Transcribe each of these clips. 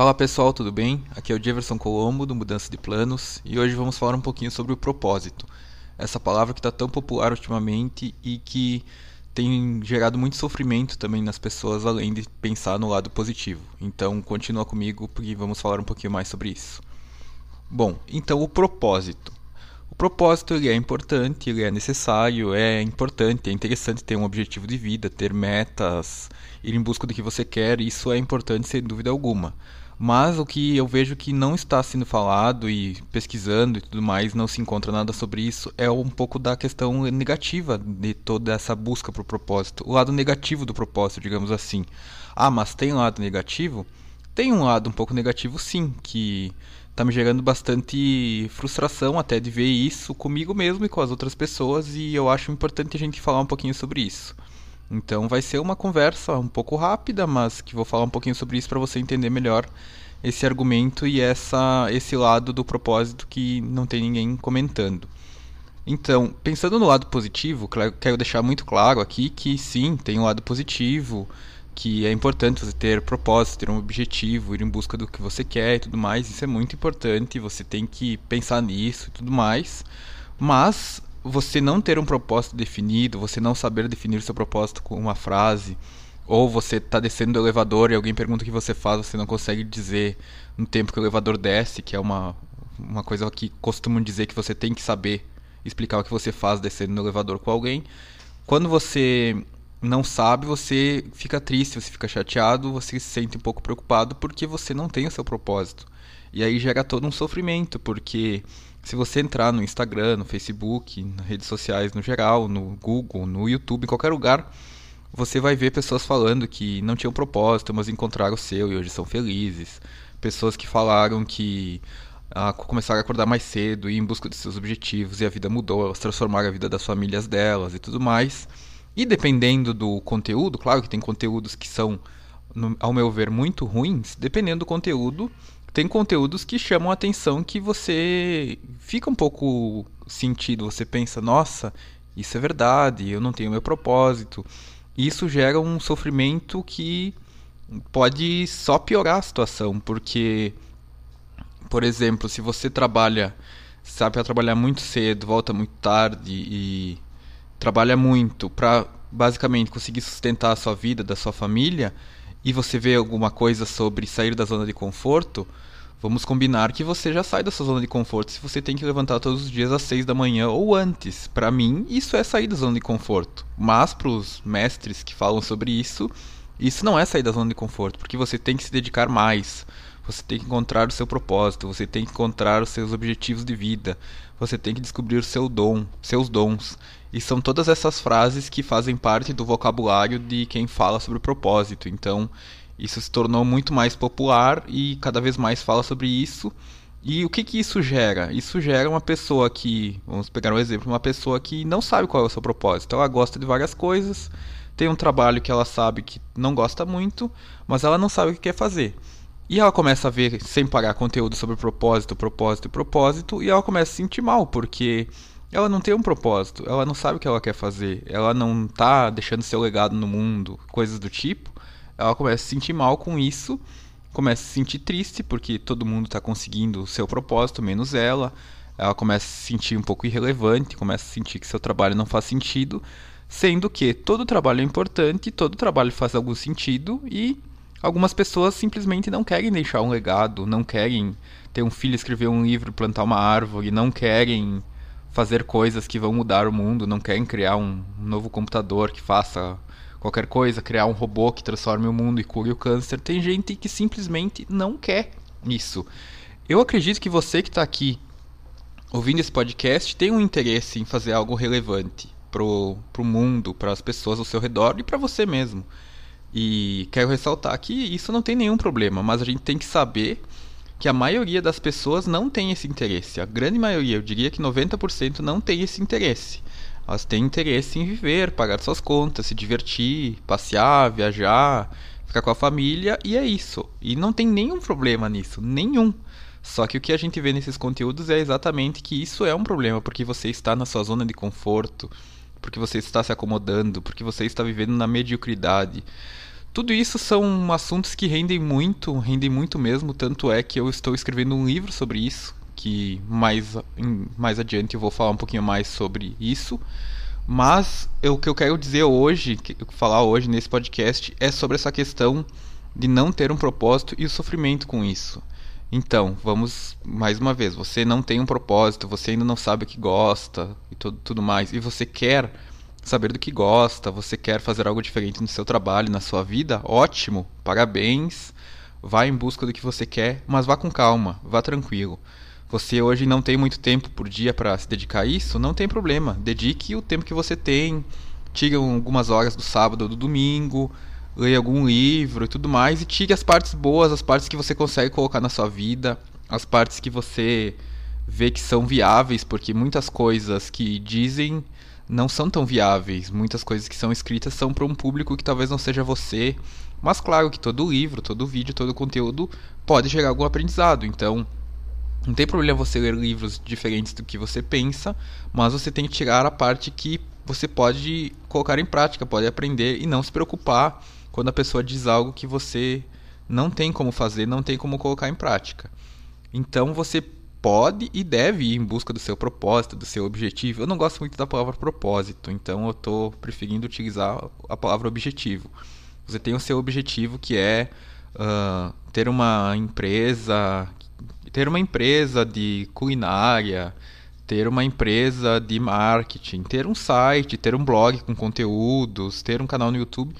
Fala pessoal, tudo bem? Aqui é o Jefferson Colombo do Mudança de Planos e hoje vamos falar um pouquinho sobre o propósito. Essa palavra que está tão popular ultimamente e que tem gerado muito sofrimento também nas pessoas, além de pensar no lado positivo. Então, continua comigo porque vamos falar um pouquinho mais sobre isso. Bom, então o propósito. O propósito ele é importante, ele é necessário, é importante, é interessante ter um objetivo de vida, ter metas, ir em busca do que você quer, isso é importante sem dúvida alguma. Mas o que eu vejo que não está sendo falado e pesquisando e tudo mais, não se encontra nada sobre isso, é um pouco da questão negativa de toda essa busca por propósito. O lado negativo do propósito, digamos assim. Ah, mas tem um lado negativo? Tem um lado um pouco negativo sim, que está me gerando bastante frustração até de ver isso comigo mesmo e com as outras pessoas, e eu acho importante a gente falar um pouquinho sobre isso. Então vai ser uma conversa um pouco rápida, mas que vou falar um pouquinho sobre isso para você entender melhor esse argumento e essa esse lado do propósito que não tem ninguém comentando. Então, pensando no lado positivo, quero deixar muito claro aqui que sim, tem um lado positivo, que é importante você ter propósito, ter um objetivo, ir em busca do que você quer e tudo mais. Isso é muito importante, você tem que pensar nisso e tudo mais. Mas você não ter um propósito definido, você não saber definir seu propósito com uma frase, ou você está descendo do elevador e alguém pergunta o que você faz, você não consegue dizer no tempo que o elevador desce, que é uma, uma coisa que costumam dizer que você tem que saber explicar o que você faz descendo no elevador com alguém. Quando você não sabe, você fica triste, você fica chateado, você se sente um pouco preocupado porque você não tem o seu propósito. E aí gera todo um sofrimento, porque se você entrar no Instagram, no Facebook, nas redes sociais no geral, no Google, no YouTube, em qualquer lugar, você vai ver pessoas falando que não tinham propósito, mas encontraram o seu e hoje são felizes. Pessoas que falaram que ah, começaram a acordar mais cedo e em busca de seus objetivos e a vida mudou, elas transformaram a vida das famílias delas e tudo mais. E dependendo do conteúdo, claro que tem conteúdos que são, no, ao meu ver, muito ruins, dependendo do conteúdo, tem conteúdos que chamam a atenção que você fica um pouco sentido, você pensa, nossa, isso é verdade, eu não tenho meu propósito. Isso gera um sofrimento que pode só piorar a situação, porque por exemplo, se você trabalha, sabe, a trabalhar muito cedo, volta muito tarde e trabalha muito para basicamente conseguir sustentar a sua vida, da sua família, e você vê alguma coisa sobre sair da zona de conforto, vamos combinar que você já sai da sua zona de conforto se você tem que levantar todos os dias às 6 da manhã ou antes. Para mim, isso é sair da zona de conforto. Mas para os mestres que falam sobre isso, isso não é sair da zona de conforto, porque você tem que se dedicar mais. Você tem que encontrar o seu propósito, você tem que encontrar os seus objetivos de vida, você tem que descobrir o seu dom, seus dons. E são todas essas frases que fazem parte do vocabulário de quem fala sobre o propósito. Então, isso se tornou muito mais popular e cada vez mais fala sobre isso. E o que, que isso gera? Isso gera uma pessoa que, vamos pegar um exemplo, uma pessoa que não sabe qual é o seu propósito. Ela gosta de várias coisas, tem um trabalho que ela sabe que não gosta muito, mas ela não sabe o que quer fazer. E ela começa a ver sem parar conteúdo sobre propósito, propósito propósito, e ela começa a se sentir mal, porque ela não tem um propósito, ela não sabe o que ela quer fazer, ela não tá deixando seu legado no mundo, coisas do tipo. Ela começa a se sentir mal com isso, começa a se sentir triste porque todo mundo está conseguindo o seu propósito, menos ela. Ela começa a se sentir um pouco irrelevante, começa a sentir que seu trabalho não faz sentido, sendo que todo trabalho é importante, todo trabalho faz algum sentido e algumas pessoas simplesmente não querem deixar um legado, não querem ter um filho, escrever um livro, plantar uma árvore, não querem fazer coisas que vão mudar o mundo, não querem criar um novo computador que faça qualquer coisa, criar um robô que transforme o mundo e cure o câncer. Tem gente que simplesmente não quer isso. Eu acredito que você que está aqui ouvindo esse podcast tem um interesse em fazer algo relevante pro, pro mundo, para as pessoas ao seu redor e para você mesmo. E quero ressaltar que isso não tem nenhum problema, mas a gente tem que saber que a maioria das pessoas não tem esse interesse. A grande maioria, eu diria que 90% não tem esse interesse. Elas têm interesse em viver, pagar suas contas, se divertir, passear, viajar, ficar com a família e é isso. E não tem nenhum problema nisso, nenhum. Só que o que a gente vê nesses conteúdos é exatamente que isso é um problema, porque você está na sua zona de conforto, porque você está se acomodando, porque você está vivendo na mediocridade. Tudo isso são assuntos que rendem muito, rendem muito mesmo, tanto é que eu estou escrevendo um livro sobre isso, que mais, mais adiante eu vou falar um pouquinho mais sobre isso. Mas o que eu quero dizer hoje, falar hoje nesse podcast, é sobre essa questão de não ter um propósito e o sofrimento com isso. Então, vamos mais uma vez. Você não tem um propósito, você ainda não sabe o que gosta e tudo, tudo mais, e você quer saber do que gosta, você quer fazer algo diferente no seu trabalho, na sua vida, ótimo, parabéns. Vá em busca do que você quer, mas vá com calma, vá tranquilo. Você hoje não tem muito tempo por dia para se dedicar a isso, não tem problema. Dedique o tempo que você tem, tire algumas horas do sábado ou do domingo, leia algum livro e tudo mais, e tire as partes boas, as partes que você consegue colocar na sua vida, as partes que você vê que são viáveis, porque muitas coisas que dizem não são tão viáveis. Muitas coisas que são escritas são para um público que talvez não seja você. Mas claro que todo livro, todo vídeo, todo conteúdo pode gerar algum aprendizado. Então, não tem problema você ler livros diferentes do que você pensa, mas você tem que tirar a parte que você pode colocar em prática, pode aprender e não se preocupar quando a pessoa diz algo que você não tem como fazer, não tem como colocar em prática. Então você pode e deve ir em busca do seu propósito, do seu objetivo. Eu não gosto muito da palavra propósito, então eu estou preferindo utilizar a palavra objetivo. Você tem o seu objetivo que é uh, ter uma empresa, ter uma empresa de culinária, ter uma empresa de marketing, ter um site, ter um blog com conteúdos, ter um canal no YouTube.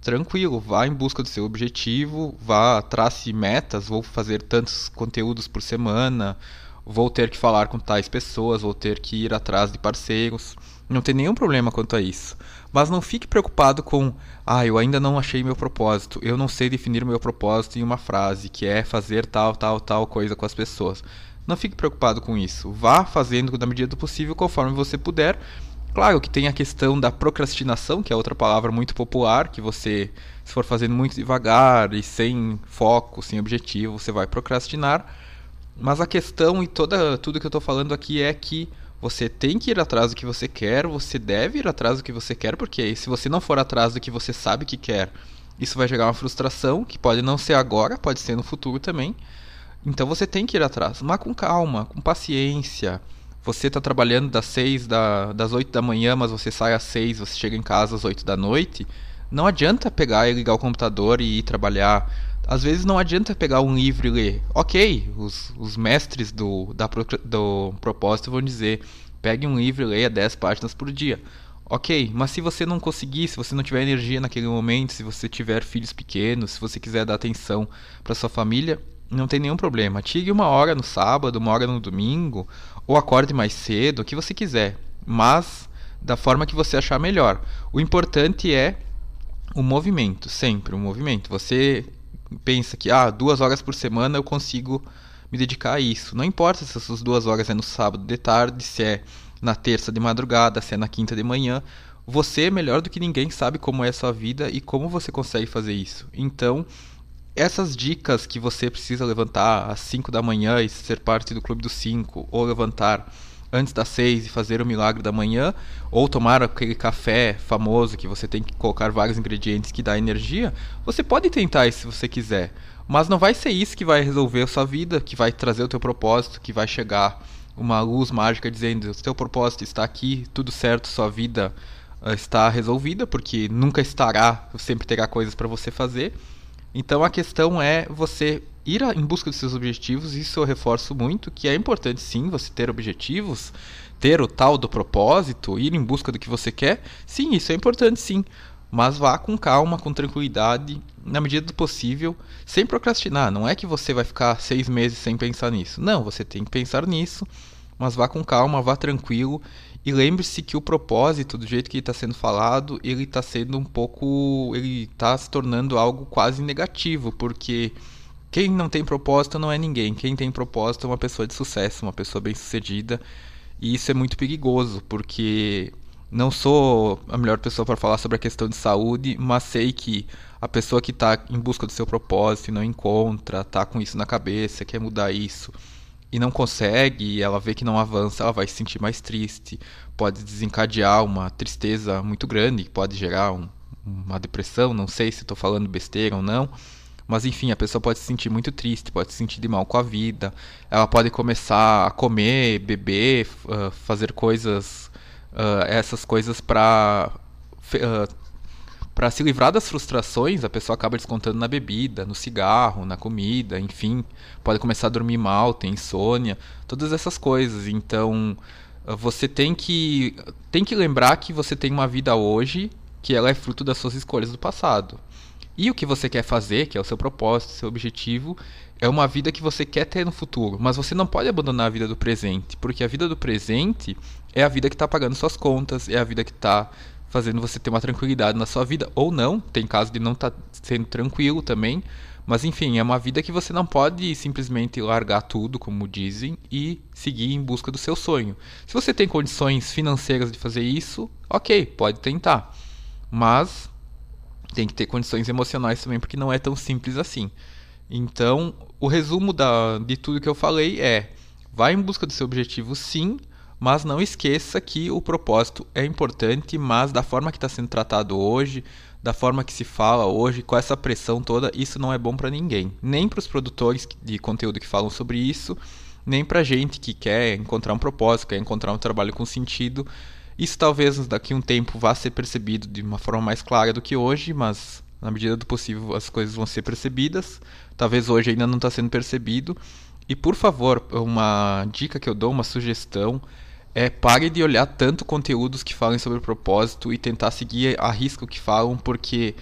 Tranquilo, vá em busca do seu objetivo, vá, trace metas, vou fazer tantos conteúdos por semana, vou ter que falar com tais pessoas, vou ter que ir atrás de parceiros. Não tem nenhum problema quanto a isso. Mas não fique preocupado com, ah, eu ainda não achei meu propósito, eu não sei definir meu propósito em uma frase, que é fazer tal, tal, tal coisa com as pessoas. Não fique preocupado com isso. Vá fazendo na medida do possível conforme você puder. Claro que tem a questão da procrastinação, que é outra palavra muito popular, que você, se for fazendo muito devagar e sem foco, sem objetivo, você vai procrastinar. Mas a questão e toda tudo que eu estou falando aqui é que você tem que ir atrás do que você quer, você deve ir atrás do que você quer, porque se você não for atrás do que você sabe que quer, isso vai gerar uma frustração, que pode não ser agora, pode ser no futuro também. Então você tem que ir atrás, mas com calma, com paciência. Você está trabalhando das 6 da, das 8 da manhã, mas você sai às 6, você chega em casa às 8 da noite. Não adianta pegar e ligar o computador e ir trabalhar às vezes não adianta pegar um livro e ler. Ok, os, os mestres do, da, do propósito vão dizer: pegue um livro e leia 10 páginas por dia. Ok, mas se você não conseguir, se você não tiver energia naquele momento, se você tiver filhos pequenos, se você quiser dar atenção para sua família, não tem nenhum problema. Tire uma hora no sábado, uma hora no domingo, ou acorde mais cedo, o que você quiser, mas da forma que você achar melhor. O importante é o movimento, sempre o movimento. Você pensa que ah, duas horas por semana eu consigo me dedicar a isso. Não importa se essas duas horas é no sábado de tarde, se é na terça de madrugada, se é na quinta de manhã. Você, melhor do que ninguém, sabe como é a sua vida e como você consegue fazer isso. Então, essas dicas que você precisa levantar às 5 da manhã e ser parte do Clube dos 5, ou levantar antes das seis e fazer o milagre da manhã, ou tomar aquele café famoso que você tem que colocar vários ingredientes que dá energia, você pode tentar isso se você quiser. Mas não vai ser isso que vai resolver a sua vida, que vai trazer o teu propósito, que vai chegar uma luz mágica dizendo: o teu propósito está aqui, tudo certo, sua vida uh, está resolvida, porque nunca estará, sempre terá coisas para você fazer. Então a questão é você ir em busca dos seus objetivos, isso eu reforço muito, que é importante sim você ter objetivos, ter o tal do propósito, ir em busca do que você quer. Sim, isso é importante sim. Mas vá com calma, com tranquilidade, na medida do possível, sem procrastinar. Não é que você vai ficar seis meses sem pensar nisso. Não, você tem que pensar nisso, mas vá com calma, vá tranquilo e lembre-se que o propósito, do jeito que está sendo falado, ele está sendo um pouco. ele está se tornando algo quase negativo, porque quem não tem propósito não é ninguém. Quem tem propósito é uma pessoa de sucesso, uma pessoa bem-sucedida. E isso é muito perigoso, porque não sou a melhor pessoa para falar sobre a questão de saúde, mas sei que a pessoa que está em busca do seu propósito e não encontra, está com isso na cabeça, quer mudar isso e não consegue, e ela vê que não avança, ela vai se sentir mais triste, pode desencadear uma tristeza muito grande, pode gerar um, uma depressão, não sei se estou falando besteira ou não. Mas enfim, a pessoa pode se sentir muito triste, pode se sentir de mal com a vida. Ela pode começar a comer, beber, uh, fazer coisas, uh, essas coisas para para se livrar das frustrações. A pessoa acaba descontando na bebida, no cigarro, na comida, enfim, pode começar a dormir mal, ter insônia, todas essas coisas. Então você tem que tem que lembrar que você tem uma vida hoje que ela é fruto das suas escolhas do passado. E o que você quer fazer, que é o seu propósito, seu objetivo, é uma vida que você quer ter no futuro. Mas você não pode abandonar a vida do presente, porque a vida do presente é a vida que está pagando suas contas, é a vida que está fazendo você ter uma tranquilidade na sua vida, ou não, tem caso de não estar tá sendo tranquilo também. Mas enfim, é uma vida que você não pode simplesmente largar tudo, como dizem, e seguir em busca do seu sonho. Se você tem condições financeiras de fazer isso, ok, pode tentar. Mas tem que ter condições emocionais também, porque não é tão simples assim. Então, o resumo da, de tudo que eu falei é: vá em busca do seu objetivo, sim, mas não esqueça que o propósito é importante, mas da forma que está sendo tratado hoje, da forma que se fala hoje, com essa pressão toda, isso não é bom para ninguém. Nem para os produtores de conteúdo que falam sobre isso, nem para gente que quer encontrar um propósito, quer encontrar um trabalho com sentido. Isso talvez daqui a um tempo vá ser percebido de uma forma mais clara do que hoje, mas na medida do possível as coisas vão ser percebidas. Talvez hoje ainda não está sendo percebido. E por favor, uma dica que eu dou, uma sugestão, é pare de olhar tanto conteúdos que falem sobre propósito e tentar seguir a risco que falam, porque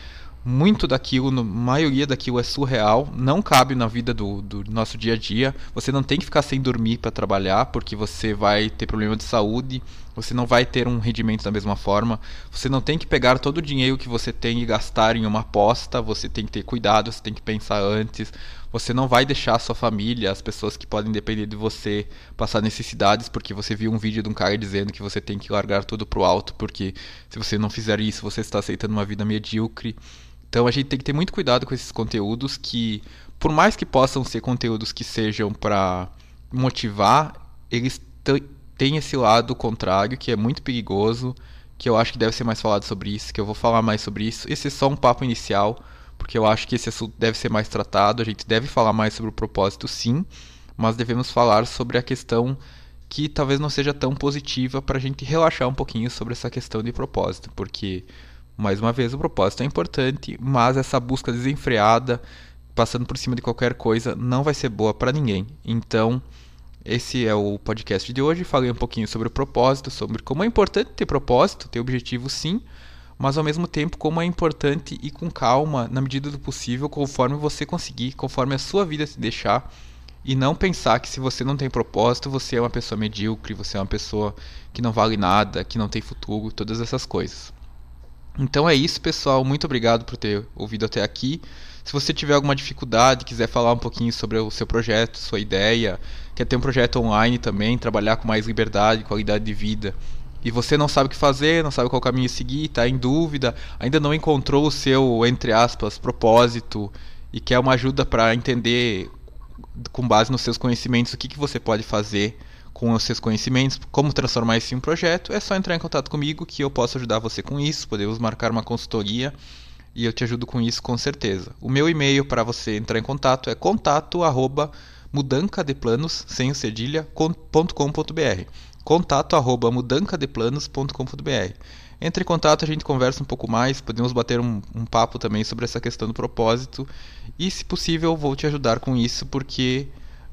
muito daquilo, a maioria daquilo é surreal, não cabe na vida do, do nosso dia a dia. Você não tem que ficar sem dormir para trabalhar, porque você vai ter problema de saúde, você não vai ter um rendimento da mesma forma. Você não tem que pegar todo o dinheiro que você tem e gastar em uma aposta, você tem que ter cuidado, você tem que pensar antes. Você não vai deixar a sua família, as pessoas que podem depender de você, passar necessidades porque você viu um vídeo de um cara dizendo que você tem que largar tudo pro alto, porque se você não fizer isso, você está aceitando uma vida medíocre. Então a gente tem que ter muito cuidado com esses conteúdos que, por mais que possam ser conteúdos que sejam para motivar, eles têm esse lado contrário que é muito perigoso, que eu acho que deve ser mais falado sobre isso, que eu vou falar mais sobre isso. Esse é só um papo inicial, porque eu acho que esse assunto deve ser mais tratado, a gente deve falar mais sobre o propósito sim, mas devemos falar sobre a questão que talvez não seja tão positiva para a gente relaxar um pouquinho sobre essa questão de propósito, porque mais uma vez, o propósito é importante, mas essa busca desenfreada, passando por cima de qualquer coisa, não vai ser boa para ninguém. Então, esse é o podcast de hoje. Falei um pouquinho sobre o propósito, sobre como é importante ter propósito, ter objetivo sim, mas ao mesmo tempo como é importante ir com calma, na medida do possível, conforme você conseguir, conforme a sua vida se deixar, e não pensar que se você não tem propósito, você é uma pessoa medíocre, você é uma pessoa que não vale nada, que não tem futuro, todas essas coisas. Então é isso, pessoal. Muito obrigado por ter ouvido até aqui. Se você tiver alguma dificuldade, quiser falar um pouquinho sobre o seu projeto, sua ideia, quer ter um projeto online também, trabalhar com mais liberdade, qualidade de vida, e você não sabe o que fazer, não sabe qual caminho seguir, está em dúvida, ainda não encontrou o seu, entre aspas, propósito e quer uma ajuda para entender, com base nos seus conhecimentos, o que, que você pode fazer com os seus conhecimentos, como transformar isso em um projeto, é só entrar em contato comigo que eu posso ajudar você com isso. Podemos marcar uma consultoria e eu te ajudo com isso com certeza. O meu e-mail para você entrar em contato é contato mudancadeplanos, sem o cedilha.com.br contato arroba mudancadeplanos.com.br Entre em contato, a gente conversa um pouco mais, podemos bater um, um papo também sobre essa questão do propósito e, se possível, vou te ajudar com isso porque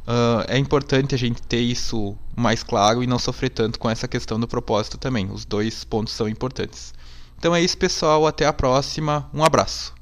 Uh, é importante a gente ter isso mais claro e não sofrer tanto com essa questão do propósito também. Os dois pontos são importantes. Então é isso, pessoal. Até a próxima. Um abraço.